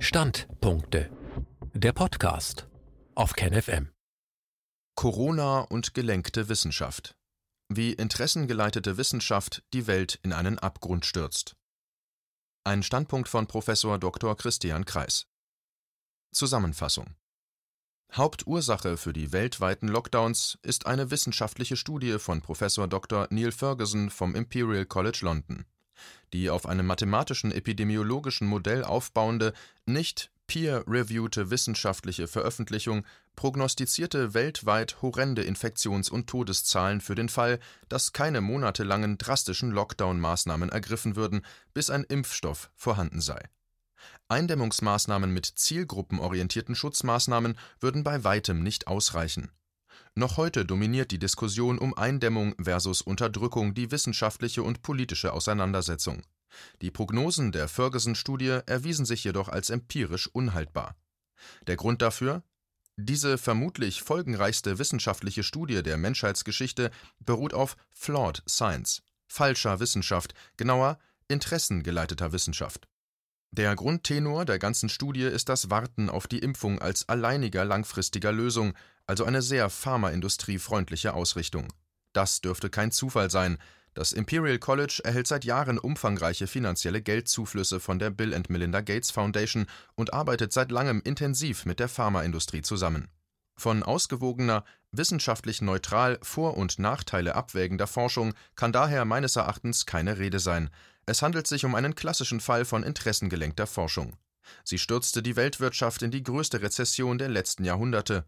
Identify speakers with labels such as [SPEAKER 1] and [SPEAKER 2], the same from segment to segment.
[SPEAKER 1] Standpunkte. Der Podcast auf KenFM.
[SPEAKER 2] Corona und gelenkte Wissenschaft. Wie interessengeleitete Wissenschaft die Welt in einen Abgrund stürzt. Ein Standpunkt von Professor Dr. Christian Kreis. Zusammenfassung. Hauptursache für die weltweiten Lockdowns ist eine wissenschaftliche Studie von Professor Dr. Neil Ferguson vom Imperial College London. Die auf einem mathematischen epidemiologischen Modell aufbauende, nicht peer-reviewte wissenschaftliche Veröffentlichung prognostizierte weltweit horrende Infektions- und Todeszahlen für den Fall, dass keine monatelangen drastischen Lockdown-Maßnahmen ergriffen würden, bis ein Impfstoff vorhanden sei. Eindämmungsmaßnahmen mit zielgruppenorientierten Schutzmaßnahmen würden bei weitem nicht ausreichen. Noch heute dominiert die Diskussion um Eindämmung versus Unterdrückung die wissenschaftliche und politische Auseinandersetzung. Die Prognosen der Ferguson-Studie erwiesen sich jedoch als empirisch unhaltbar. Der Grund dafür? Diese vermutlich folgenreichste wissenschaftliche Studie der Menschheitsgeschichte beruht auf flawed science, falscher Wissenschaft, genauer interessengeleiteter Wissenschaft. Der Grundtenor der ganzen Studie ist das Warten auf die Impfung als alleiniger langfristiger Lösung, also eine sehr pharmaindustriefreundliche Ausrichtung. Das dürfte kein Zufall sein. Das Imperial College erhält seit Jahren umfangreiche finanzielle Geldzuflüsse von der Bill and Melinda Gates Foundation und arbeitet seit langem intensiv mit der Pharmaindustrie zusammen. Von ausgewogener, wissenschaftlich neutral Vor- und Nachteile abwägender Forschung kann daher meines Erachtens keine Rede sein. Es handelt sich um einen klassischen Fall von interessengelenkter Forschung. Sie stürzte die Weltwirtschaft in die größte Rezession der letzten Jahrhunderte.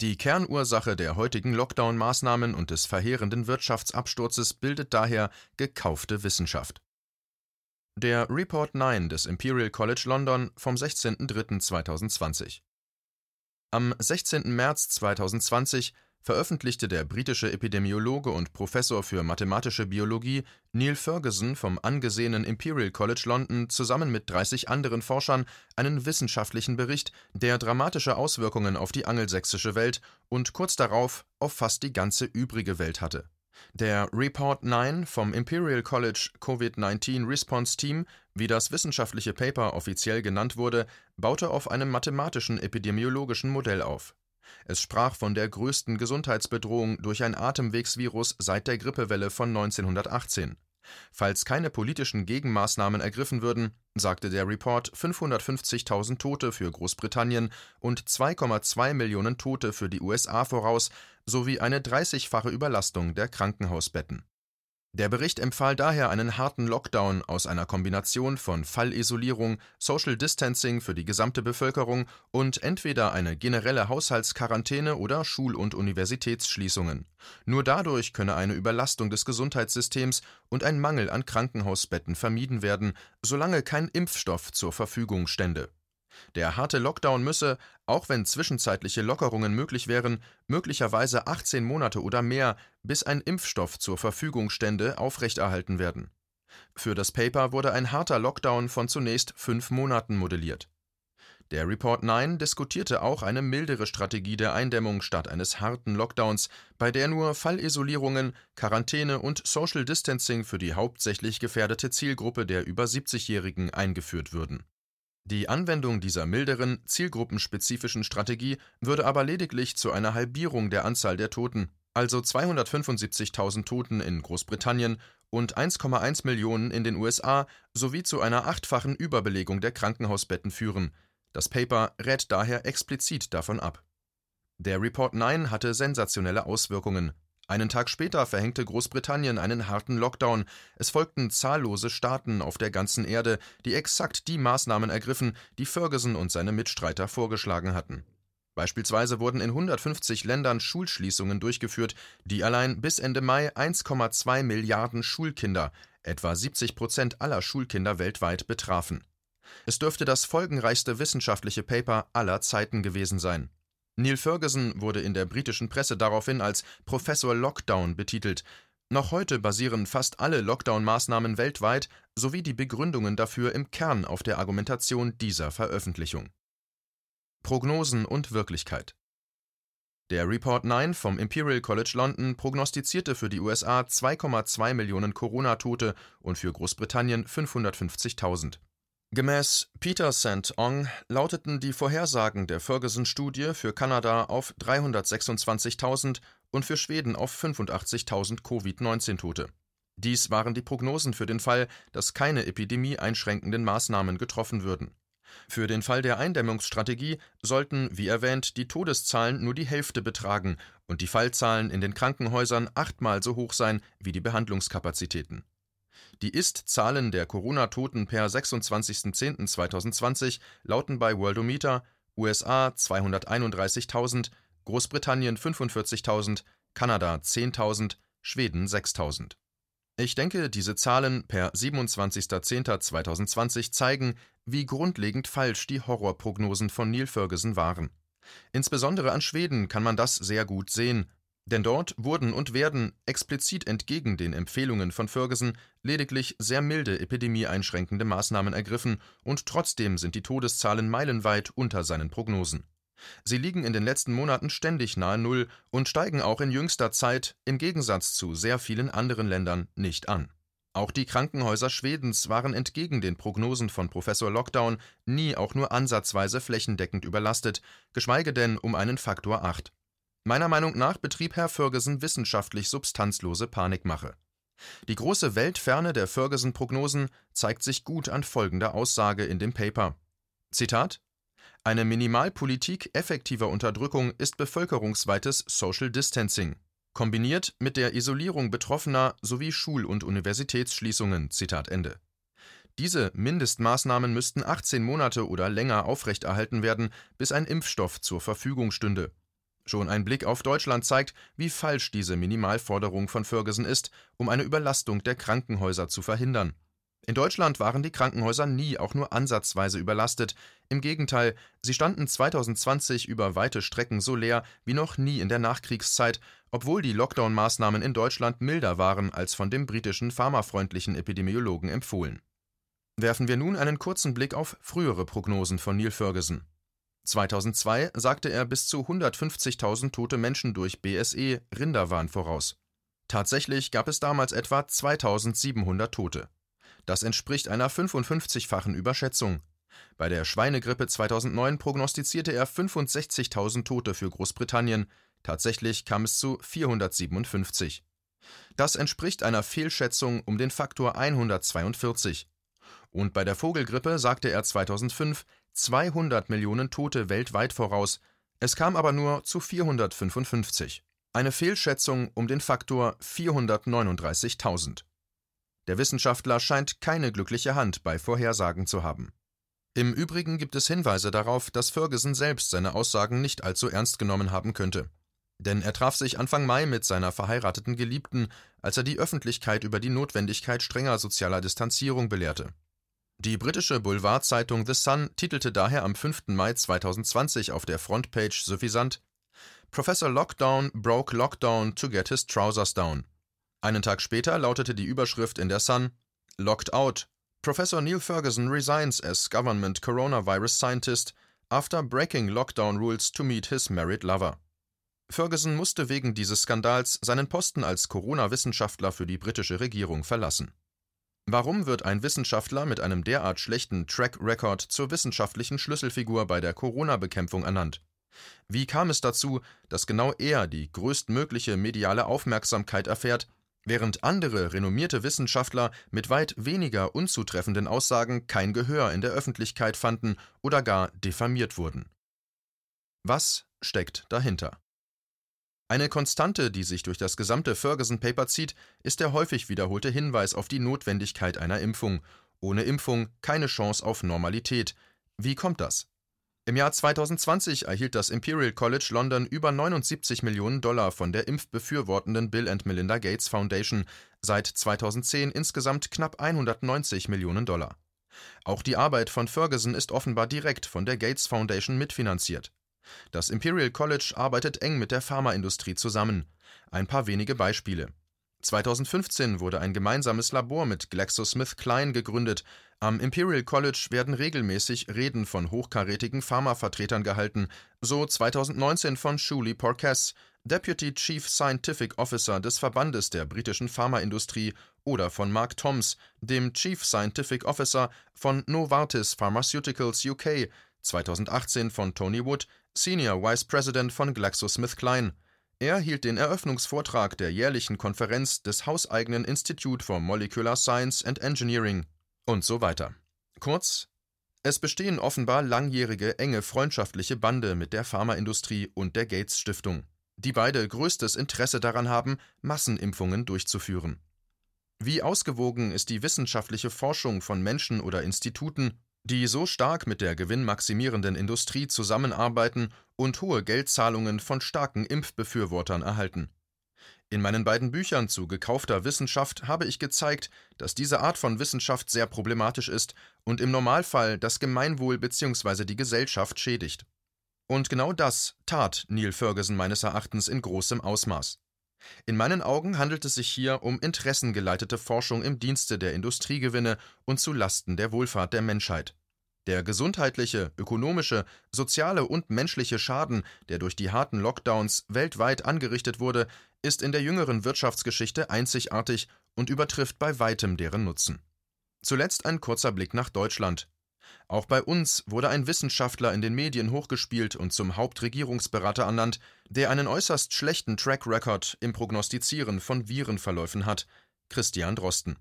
[SPEAKER 2] Die Kernursache der heutigen Lockdown-Maßnahmen und des verheerenden Wirtschaftsabsturzes bildet daher gekaufte Wissenschaft. Der Report 9 des Imperial College London vom 16.03.2020 Am 16. März 2020 veröffentlichte der britische Epidemiologe und Professor für mathematische Biologie Neil Ferguson vom angesehenen Imperial College London zusammen mit 30 anderen Forschern einen wissenschaftlichen Bericht, der dramatische Auswirkungen auf die angelsächsische Welt und kurz darauf auf fast die ganze übrige Welt hatte. Der Report 9 vom Imperial College COVID-19 Response Team, wie das wissenschaftliche Paper offiziell genannt wurde, baute auf einem mathematischen epidemiologischen Modell auf es sprach von der größten Gesundheitsbedrohung durch ein Atemwegsvirus seit der Grippewelle von 1918. Falls keine politischen Gegenmaßnahmen ergriffen würden, sagte der Report 550.000 Tote für Großbritannien und 2,2 Millionen Tote für die USA voraus sowie eine 30-fache Überlastung der Krankenhausbetten der Bericht empfahl daher einen harten Lockdown aus einer Kombination von Fallisolierung, Social Distancing für die gesamte Bevölkerung und entweder eine generelle Haushaltsquarantäne oder Schul- und Universitätsschließungen. Nur dadurch könne eine Überlastung des Gesundheitssystems und ein Mangel an Krankenhausbetten vermieden werden, solange kein Impfstoff zur Verfügung stände der harte Lockdown müsse, auch wenn zwischenzeitliche Lockerungen möglich wären, möglicherweise 18 Monate oder mehr, bis ein Impfstoff zur Verfügung stände, aufrechterhalten werden. Für das Paper wurde ein harter Lockdown von zunächst fünf Monaten modelliert. Der Report 9 diskutierte auch eine mildere Strategie der Eindämmung statt eines harten Lockdowns, bei der nur Fallisolierungen, Quarantäne und Social Distancing für die hauptsächlich gefährdete Zielgruppe der über 70-Jährigen eingeführt würden die Anwendung dieser milderen, zielgruppenspezifischen Strategie würde aber lediglich zu einer Halbierung der Anzahl der Toten, also 275.000 Toten in Großbritannien und 1,1 Millionen in den USA, sowie zu einer achtfachen Überbelegung der Krankenhausbetten führen. Das Paper rät daher explizit davon ab. Der Report 9 hatte sensationelle Auswirkungen einen Tag später verhängte Großbritannien einen harten Lockdown. Es folgten zahllose Staaten auf der ganzen Erde, die exakt die Maßnahmen ergriffen, die Ferguson und seine Mitstreiter vorgeschlagen hatten. Beispielsweise wurden in 150 Ländern Schulschließungen durchgeführt, die allein bis Ende Mai 1,2 Milliarden Schulkinder, etwa 70 Prozent aller Schulkinder weltweit, betrafen. Es dürfte das folgenreichste wissenschaftliche Paper aller Zeiten gewesen sein. Neil Ferguson wurde in der britischen Presse daraufhin als Professor Lockdown betitelt. Noch heute basieren fast alle Lockdown-Maßnahmen weltweit sowie die Begründungen dafür im Kern auf der Argumentation dieser Veröffentlichung. Prognosen und Wirklichkeit Der Report 9 vom Imperial College London prognostizierte für die USA 2,2 Millionen Corona-Tote und für Großbritannien 550.000. Gemäß Peter St. Ong lauteten die Vorhersagen der Ferguson-Studie für Kanada auf 326.000 und für Schweden auf 85.000 Covid-19-Tote. Dies waren die Prognosen für den Fall, dass keine epidemieeinschränkenden Maßnahmen getroffen würden. Für den Fall der Eindämmungsstrategie sollten, wie erwähnt, die Todeszahlen nur die Hälfte betragen und die Fallzahlen in den Krankenhäusern achtmal so hoch sein wie die Behandlungskapazitäten. Die Ist-Zahlen der Corona-Toten per 26.10.2020 lauten bei Worldometer USA 231.000, Großbritannien 45.000, Kanada 10.000, Schweden 6.000. Ich denke, diese Zahlen per 27.10.2020 zeigen, wie grundlegend falsch die Horrorprognosen von Neil Ferguson waren. Insbesondere an Schweden kann man das sehr gut sehen, denn dort wurden und werden explizit entgegen den Empfehlungen von Ferguson lediglich sehr milde epidemieeinschränkende Maßnahmen ergriffen, und trotzdem sind die Todeszahlen meilenweit unter seinen Prognosen. Sie liegen in den letzten Monaten ständig nahe Null und steigen auch in jüngster Zeit im Gegensatz zu sehr vielen anderen Ländern nicht an. Auch die Krankenhäuser Schwedens waren entgegen den Prognosen von Professor Lockdown nie auch nur ansatzweise flächendeckend überlastet, geschweige denn um einen Faktor 8. Meiner Meinung nach betrieb Herr Ferguson wissenschaftlich substanzlose Panikmache. Die große Weltferne der Ferguson-Prognosen zeigt sich gut an folgender Aussage in dem Paper. Zitat Eine Minimalpolitik effektiver Unterdrückung ist bevölkerungsweites Social Distancing, kombiniert mit der Isolierung Betroffener sowie Schul- und Universitätsschließungen. Zitat Ende. Diese Mindestmaßnahmen müssten 18 Monate oder länger aufrechterhalten werden, bis ein Impfstoff zur Verfügung stünde. Schon ein Blick auf Deutschland zeigt, wie falsch diese Minimalforderung von Ferguson ist, um eine Überlastung der Krankenhäuser zu verhindern. In Deutschland waren die Krankenhäuser nie auch nur ansatzweise überlastet. Im Gegenteil, sie standen 2020 über weite Strecken so leer wie noch nie in der Nachkriegszeit, obwohl die Lockdown-Maßnahmen in Deutschland milder waren als von dem britischen pharmafreundlichen Epidemiologen empfohlen. Werfen wir nun einen kurzen Blick auf frühere Prognosen von Neil Ferguson. 2002 sagte er bis zu 150.000 tote Menschen durch BSE Rinderwahn voraus. Tatsächlich gab es damals etwa 2700 Tote. Das entspricht einer 55-fachen Überschätzung. Bei der Schweinegrippe 2009 prognostizierte er 65.000 Tote für Großbritannien, tatsächlich kam es zu 457. Das entspricht einer Fehlschätzung um den Faktor 142. Und bei der Vogelgrippe sagte er 2005 200 Millionen Tote weltweit voraus, es kam aber nur zu 455. Eine Fehlschätzung um den Faktor 439.000. Der Wissenschaftler scheint keine glückliche Hand bei Vorhersagen zu haben. Im Übrigen gibt es Hinweise darauf, dass Ferguson selbst seine Aussagen nicht allzu ernst genommen haben könnte. Denn er traf sich Anfang Mai mit seiner verheirateten Geliebten, als er die Öffentlichkeit über die Notwendigkeit strenger sozialer Distanzierung belehrte. Die britische Boulevardzeitung The Sun titelte daher am 5. Mai 2020 auf der Frontpage suffisant Professor Lockdown broke Lockdown to get his trousers down. Einen Tag später lautete die Überschrift in der Sun Locked out. Professor Neil Ferguson resigns as government coronavirus scientist after breaking lockdown rules to meet his married lover. Ferguson musste wegen dieses Skandals seinen Posten als Corona-Wissenschaftler für die britische Regierung verlassen. Warum wird ein Wissenschaftler mit einem derart schlechten Track Record zur wissenschaftlichen Schlüsselfigur bei der Corona-Bekämpfung ernannt? Wie kam es dazu, dass genau er die größtmögliche mediale Aufmerksamkeit erfährt, während andere renommierte Wissenschaftler mit weit weniger unzutreffenden Aussagen kein Gehör in der Öffentlichkeit fanden oder gar diffamiert wurden? Was steckt dahinter? Eine Konstante, die sich durch das gesamte Ferguson Paper zieht, ist der häufig wiederholte Hinweis auf die Notwendigkeit einer Impfung. Ohne Impfung keine Chance auf Normalität. Wie kommt das? Im Jahr 2020 erhielt das Imperial College London über 79 Millionen Dollar von der impfbefürwortenden Bill and Melinda Gates Foundation, seit 2010 insgesamt knapp 190 Millionen Dollar. Auch die Arbeit von Ferguson ist offenbar direkt von der Gates Foundation mitfinanziert. Das Imperial College arbeitet eng mit der Pharmaindustrie zusammen. Ein paar wenige Beispiele. 2015 wurde ein gemeinsames Labor mit GlaxoSmithKline gegründet. Am Imperial College werden regelmäßig Reden von hochkarätigen Pharmavertretern gehalten, so 2019 von Shuli Porkes, Deputy Chief Scientific Officer des Verbandes der britischen Pharmaindustrie, oder von Mark Toms, dem Chief Scientific Officer von Novartis Pharmaceuticals UK, 2018 von Tony Wood, Senior Vice President von GlaxoSmithKline. Er hielt den Eröffnungsvortrag der jährlichen Konferenz des hauseigenen Institute for Molecular Science and Engineering und so weiter. Kurz, es bestehen offenbar langjährige enge freundschaftliche Bande mit der Pharmaindustrie und der Gates Stiftung, die beide größtes Interesse daran haben, Massenimpfungen durchzuführen. Wie ausgewogen ist die wissenschaftliche Forschung von Menschen oder Instituten, die so stark mit der gewinnmaximierenden Industrie zusammenarbeiten und hohe Geldzahlungen von starken Impfbefürwortern erhalten. In meinen beiden Büchern zu gekaufter Wissenschaft habe ich gezeigt, dass diese Art von Wissenschaft sehr problematisch ist und im Normalfall das Gemeinwohl bzw. die Gesellschaft schädigt. Und genau das tat Neil Ferguson meines Erachtens in großem Ausmaß. In meinen Augen handelt es sich hier um interessengeleitete Forschung im Dienste der Industriegewinne und zu Lasten der Wohlfahrt der Menschheit. Der gesundheitliche, ökonomische, soziale und menschliche Schaden, der durch die harten Lockdowns weltweit angerichtet wurde, ist in der jüngeren Wirtschaftsgeschichte einzigartig und übertrifft bei weitem deren Nutzen. Zuletzt ein kurzer Blick nach Deutschland. Auch bei uns wurde ein Wissenschaftler in den Medien hochgespielt und zum Hauptregierungsberater ernannt, der einen äußerst schlechten Track Record im Prognostizieren von Virenverläufen hat, Christian Drosten.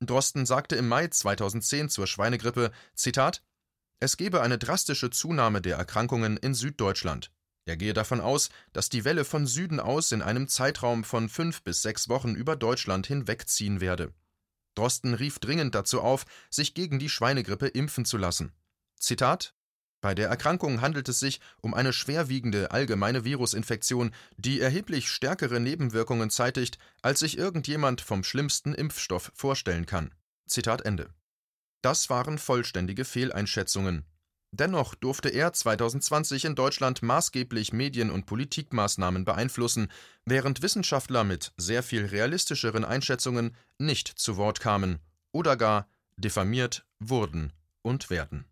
[SPEAKER 2] Drosten sagte im Mai 2010 zur Schweinegrippe, Zitat, es gebe eine drastische Zunahme der Erkrankungen in Süddeutschland. Er gehe davon aus, dass die Welle von Süden aus in einem Zeitraum von fünf bis sechs Wochen über Deutschland hinwegziehen werde. Drosten rief dringend dazu auf, sich gegen die Schweinegrippe impfen zu lassen. Zitat bei der Erkrankung handelt es sich um eine schwerwiegende allgemeine Virusinfektion, die erheblich stärkere Nebenwirkungen zeitigt, als sich irgendjemand vom schlimmsten Impfstoff vorstellen kann. Zitat Ende. Das waren vollständige Fehleinschätzungen. Dennoch durfte er 2020 in Deutschland maßgeblich Medien- und Politikmaßnahmen beeinflussen, während Wissenschaftler mit sehr viel realistischeren Einschätzungen nicht zu Wort kamen oder gar diffamiert wurden und werden